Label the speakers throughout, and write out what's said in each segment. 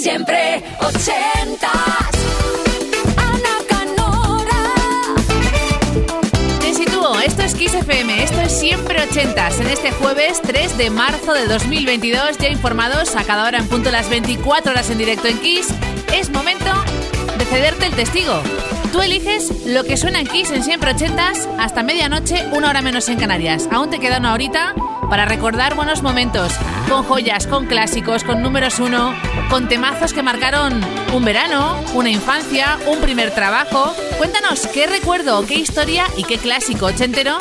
Speaker 1: Siempre ochentas. Ana Canora.
Speaker 2: Te sitúo, esto es Kiss FM, esto es siempre ochentas. En este jueves 3 de marzo de 2022, ya informados a cada hora en punto las 24 horas en directo en Kiss, es momento de cederte el testigo. Tú eliges lo que suena en Kiss en siempre ochentas hasta medianoche, una hora menos en Canarias. Aún te queda una horita para recordar buenos momentos, con joyas, con clásicos, con números uno, con temazos que marcaron un verano, una infancia, un primer trabajo. Cuéntanos qué recuerdo, qué historia y qué clásico ochentero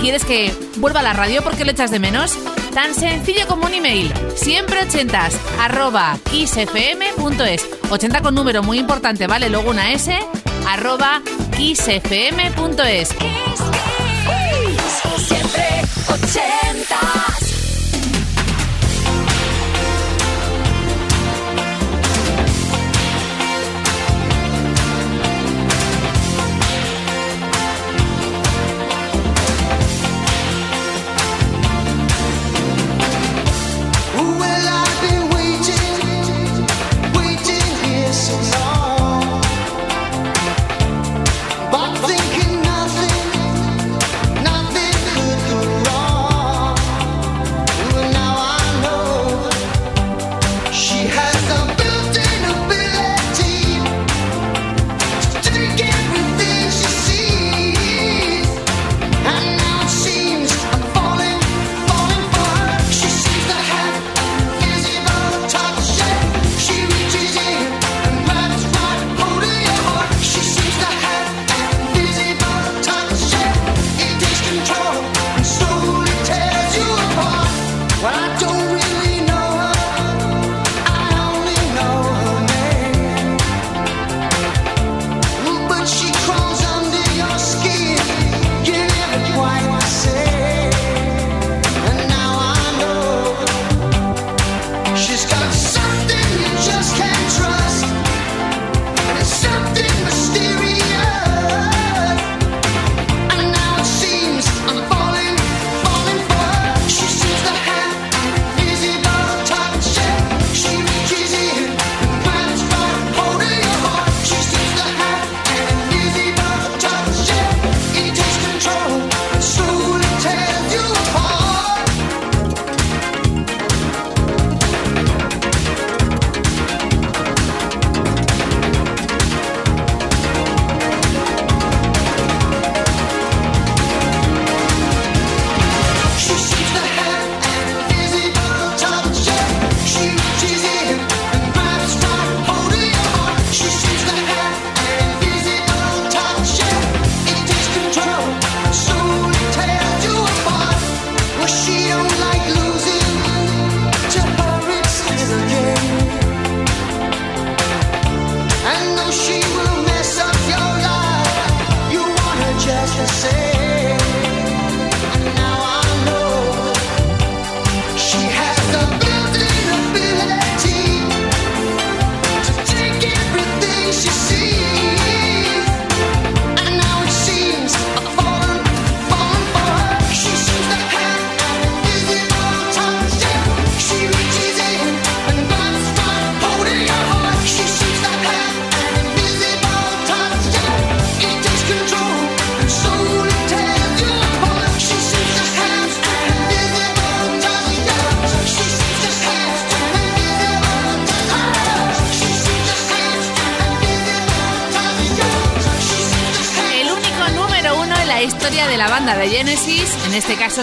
Speaker 2: quieres que vuelva a la radio porque lo echas de menos. Tan sencillo como un email. Siempre ochentas, arroba kissfm.es. 80 con número muy importante, ¿vale? Luego una S, arroba kissfm.es.
Speaker 1: Kiss, kiss, siempre
Speaker 2: 80.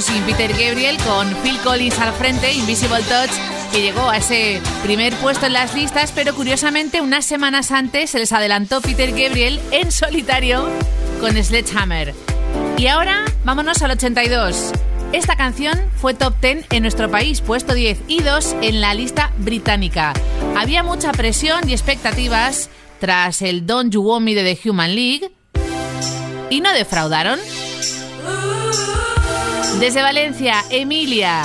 Speaker 2: Sin Peter Gabriel, con Phil Collins al frente, Invisible Touch, que llegó a ese primer puesto en las listas, pero curiosamente unas semanas antes se les adelantó Peter Gabriel en solitario con Sledgehammer. Y ahora vámonos al 82. Esta canción fue top 10 en nuestro país, puesto 10 y 2 en la lista británica. Había mucha presión y expectativas tras el Don't You Want Me de The Human League, y no defraudaron. Desde Valencia, Emilia.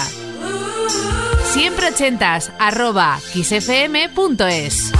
Speaker 2: Siempre ochentas, arroba kissfm.es.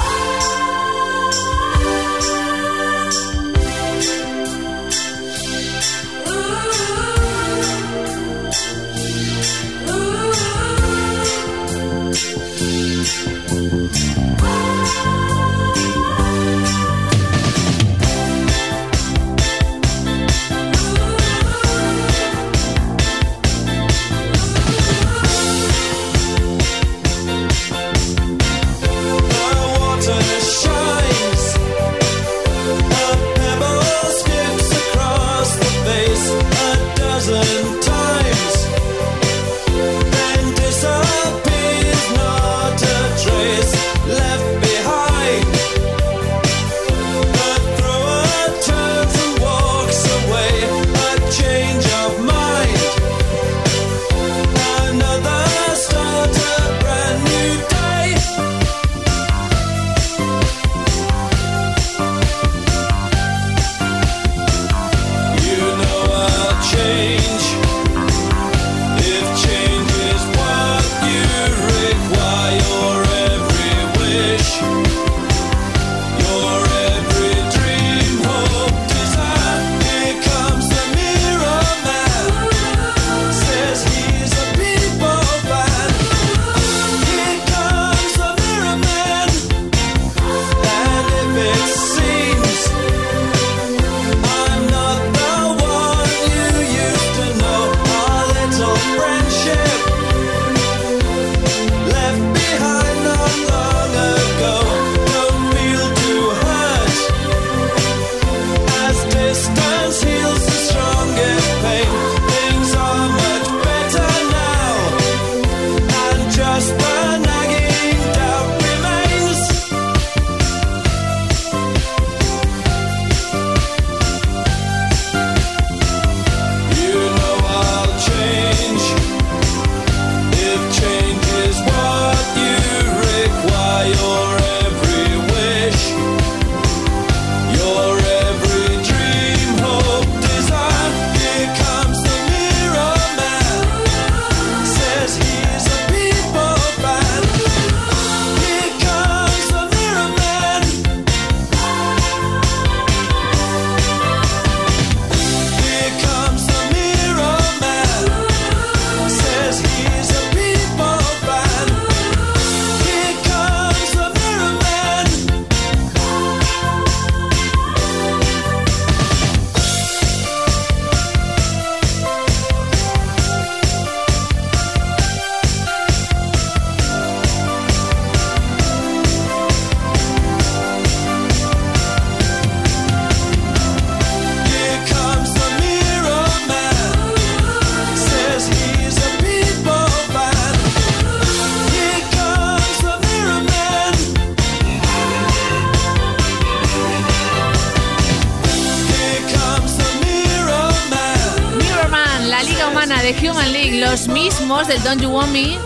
Speaker 3: del Don't You Want Me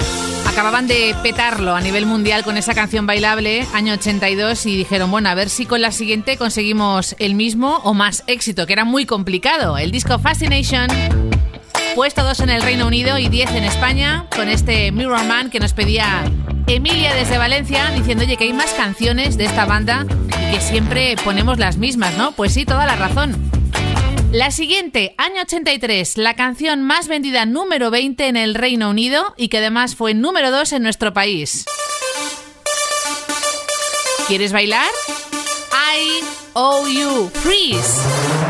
Speaker 3: acababan de petarlo a nivel mundial con esa canción bailable, año 82, y dijeron, bueno, a ver si con la siguiente conseguimos el mismo o más éxito, que era muy complicado. El disco Fascination, puesto dos en el Reino Unido y 10 en España, con este Mirror Man que nos pedía Emilia desde Valencia, diciendo, oye, que hay más canciones de esta banda y que siempre ponemos las mismas, ¿no? Pues sí, toda la razón. La siguiente, año 83, la canción más vendida número 20 en el Reino Unido y que además fue número 2 en nuestro país. ¿Quieres bailar? I owe you freeze.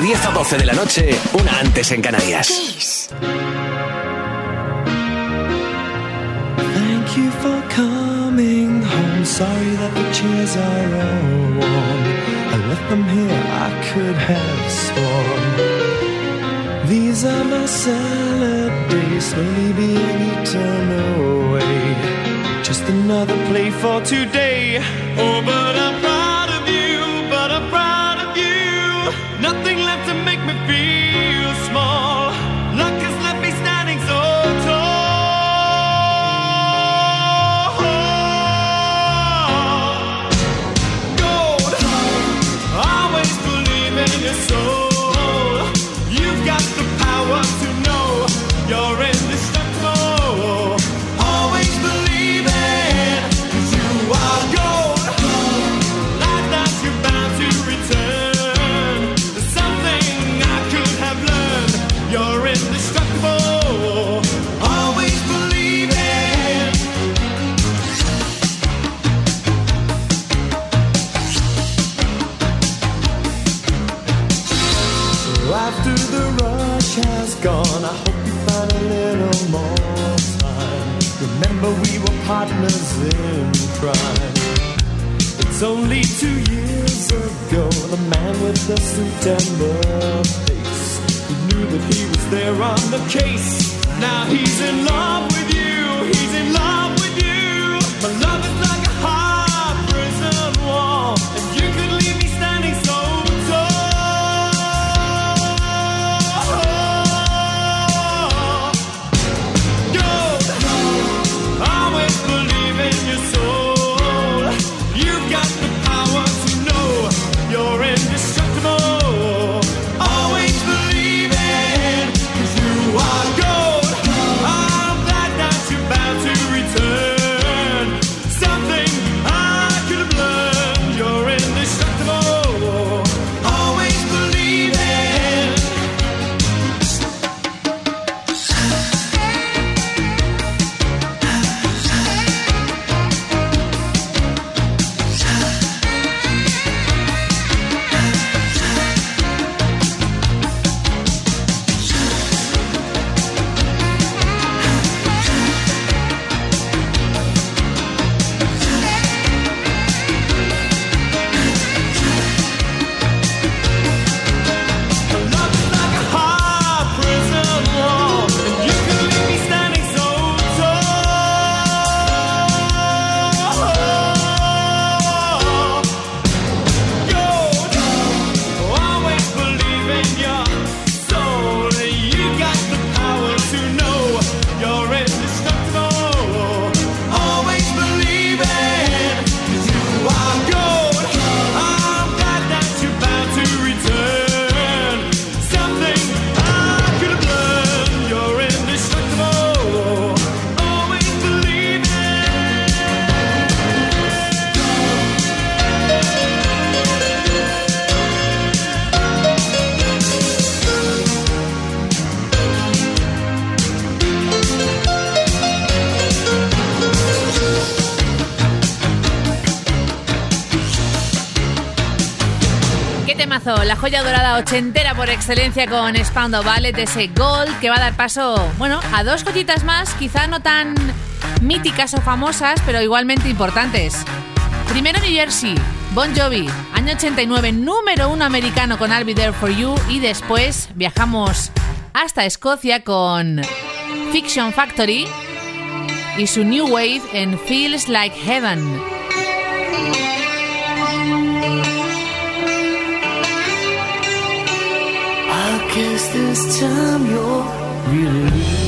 Speaker 4: De 10 a 12 de la noche, una antes en Canarias.
Speaker 5: Thank you for coming home. Sorry that the chairs are all warm. I left them here, I could have sworn. These are my salad days, slowly being eaten away. Just another play for today. Oh, but I'm It's only two years ago, the man with the suit and the face. He knew that he was there on the case. Now he's in love with you, he's in love
Speaker 3: dorada ochentera por excelencia con Spandau Ballet, ese gol que va a dar paso, bueno, a dos cositas más, quizá no tan míticas o famosas, pero igualmente importantes. Primero New Jersey, Bon Jovi, año 89, número uno americano con I'll Be There For You y después viajamos hasta Escocia con Fiction Factory y su New Wave en Feels Like Heaven.
Speaker 6: guess this time you're really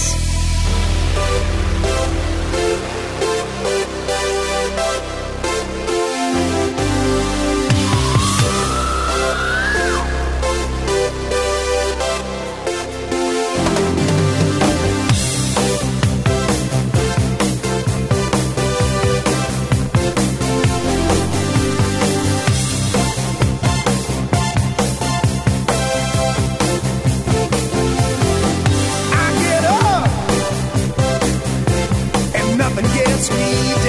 Speaker 7: me.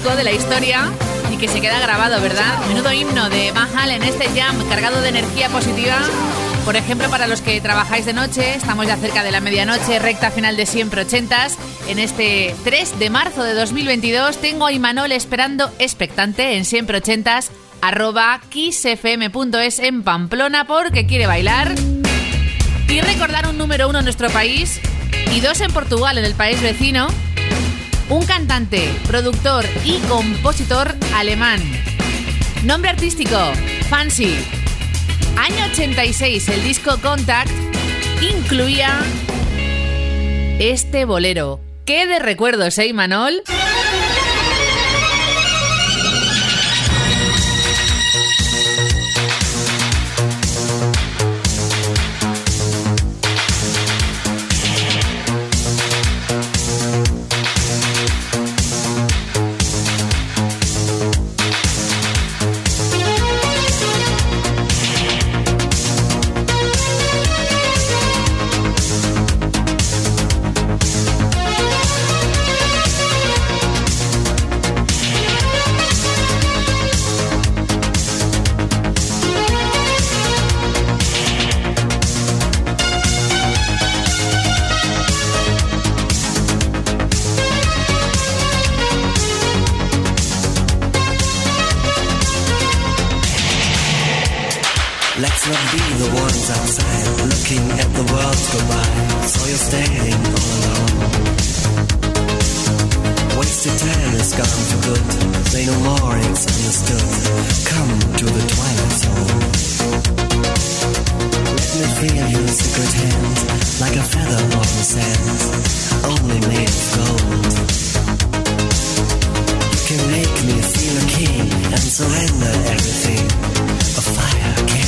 Speaker 3: Electrónico de la historia y que se queda grabado, ¿verdad? Menudo himno de Mahal en este jam cargado de energía positiva. Por ejemplo, para los que trabajáis de noche, estamos ya cerca de la medianoche, recta final de siempre ochentas. En este 3 de marzo de 2022 tengo a Imanol esperando expectante en siempre ochentas arroba kissfm.es en Pamplona porque quiere bailar y recordar un número uno en nuestro país y dos en Portugal, en el país vecino. Un cantante, productor y compositor alemán. Nombre artístico, Fancy. Año 86, el disco Contact incluía este bolero. ¿Qué de recuerdos, eh, Manol?
Speaker 6: Wasted time is gone for good. Say no more, it's understood. Come to the twilight zone. Let me feel your secret hand, like a feather on the sand, only made of gold. You can make me feel a king and surrender everything. A fire can't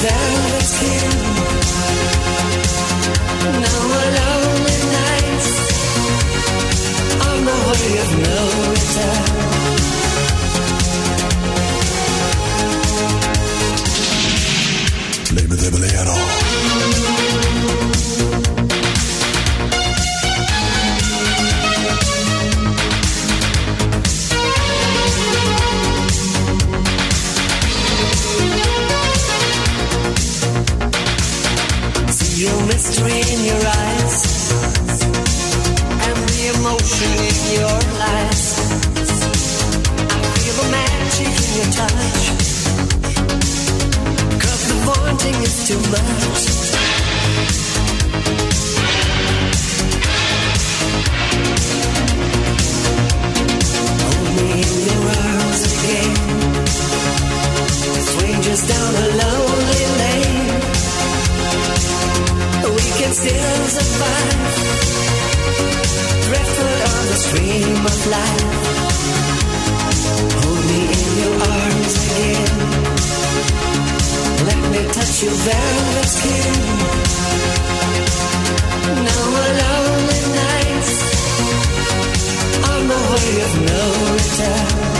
Speaker 6: touch your velvet skin. Now in your eyes and the emotion in your lies. I feel the magic in your touch. Cause the wanting is too much. Stream of life. Hold me in your arms again. Let me touch your velvet skin. Now a lonely nights on the way of no return.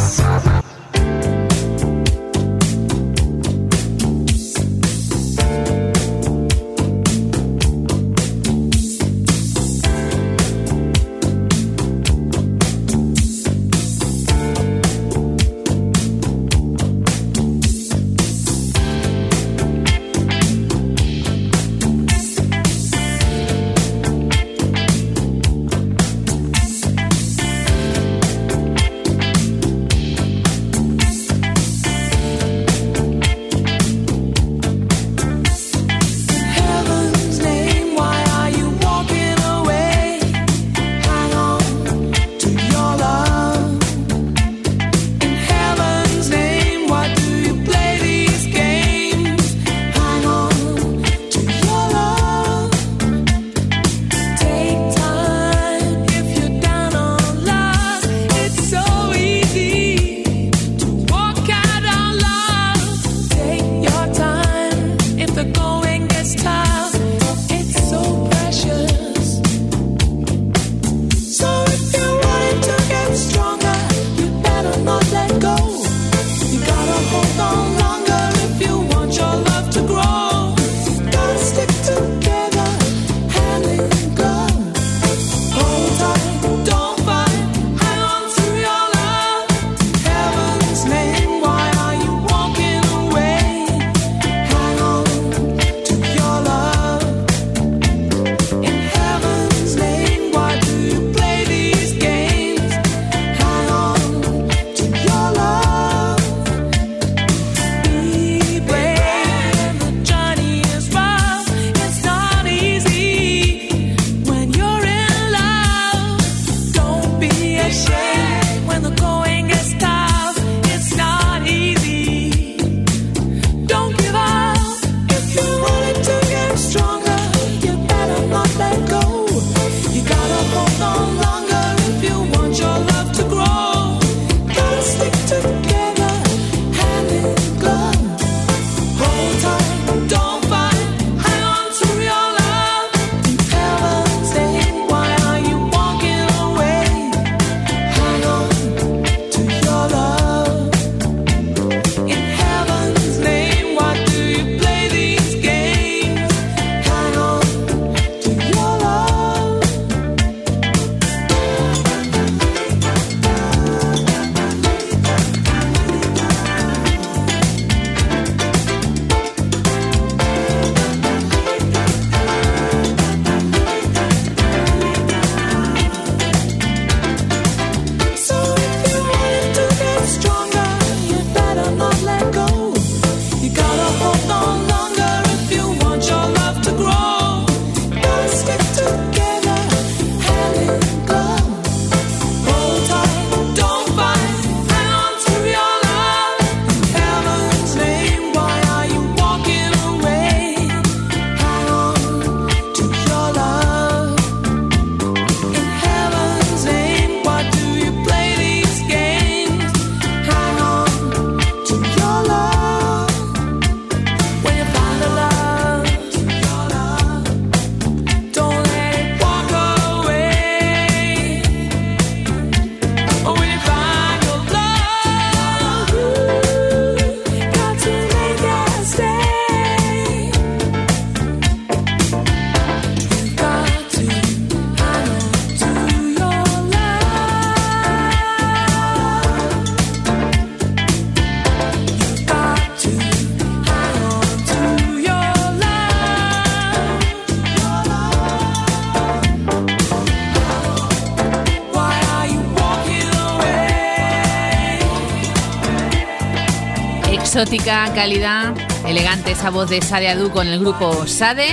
Speaker 3: Exótica, calidad, elegante esa voz de Sade Adu con el grupo Sade.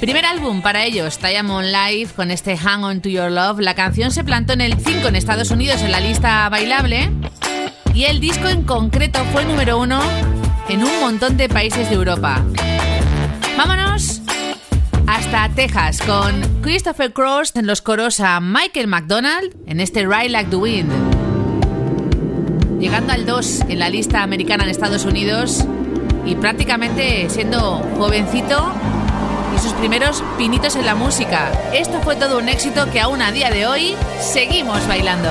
Speaker 3: Primer álbum para ellos, Diamond Live, con este Hang On To Your Love. La canción se plantó en el 5 en Estados Unidos en la lista bailable y el disco en concreto fue número uno en un montón de países de Europa. Vámonos hasta Texas con Christopher Cross en los coros a Michael McDonald en este Ride Like the Wind llegando al 2 en la lista americana en Estados Unidos y prácticamente siendo jovencito y sus primeros pinitos en la música. Esto fue todo un éxito que aún a día de hoy seguimos bailando.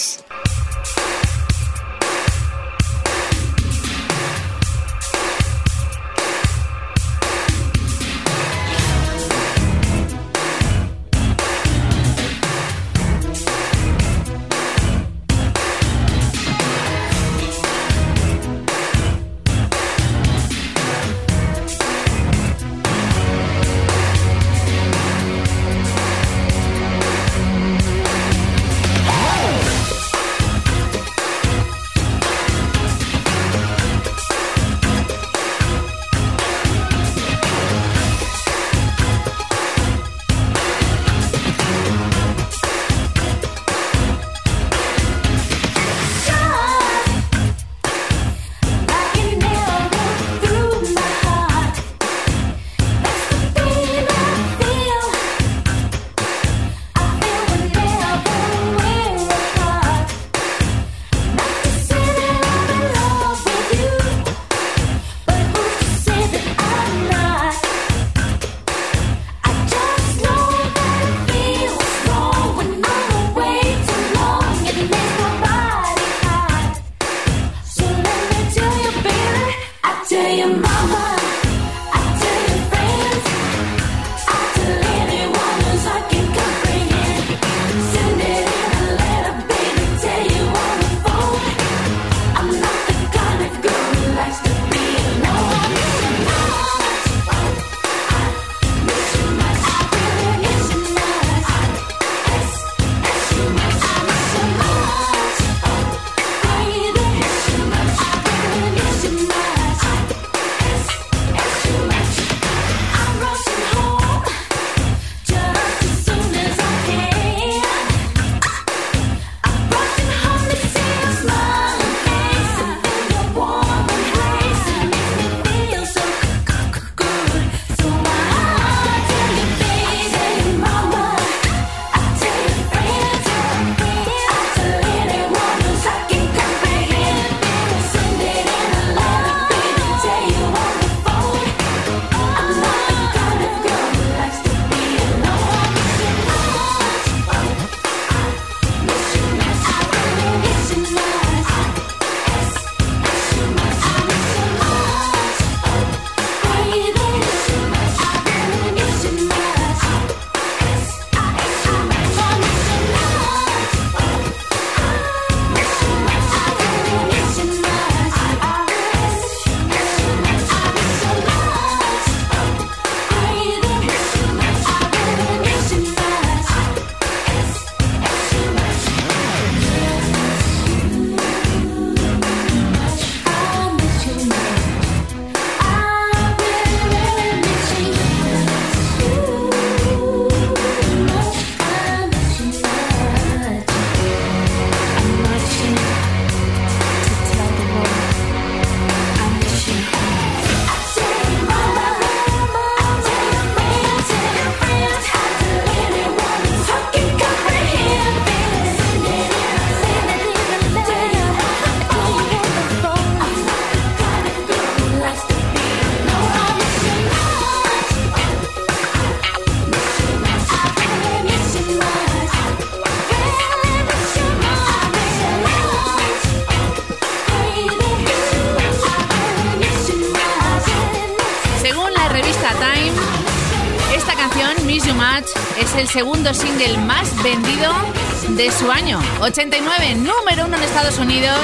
Speaker 1: Kiss.
Speaker 3: segundo single más vendido de su año. 89, número uno en Estados Unidos.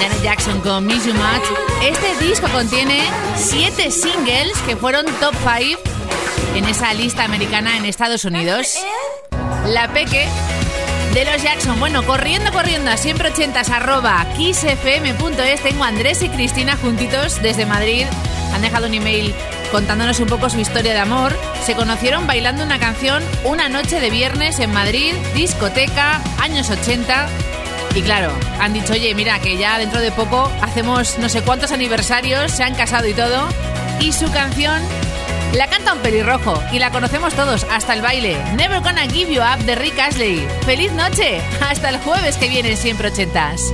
Speaker 3: Janet Jackson con Miss You Much. Este disco contiene siete singles que fueron top 5 en esa lista americana en Estados Unidos. La Peque de los Jackson. Bueno, corriendo, corriendo a siempre ochentas arroba kissfm.es. Tengo Andrés y Cristina juntitos desde Madrid. Han dejado un email contándonos un poco su historia de amor. Se conocieron bailando una canción una noche de viernes en Madrid, discoteca, años 80. Y claro, han dicho, oye, mira, que ya dentro de poco hacemos no sé cuántos aniversarios, se han casado y todo. Y su canción la canta un pelirrojo y la conocemos todos, hasta el baile. Never Gonna Give You Up de Rick Astley. ¡Feliz noche! Hasta el jueves que viene, siempre ochentas.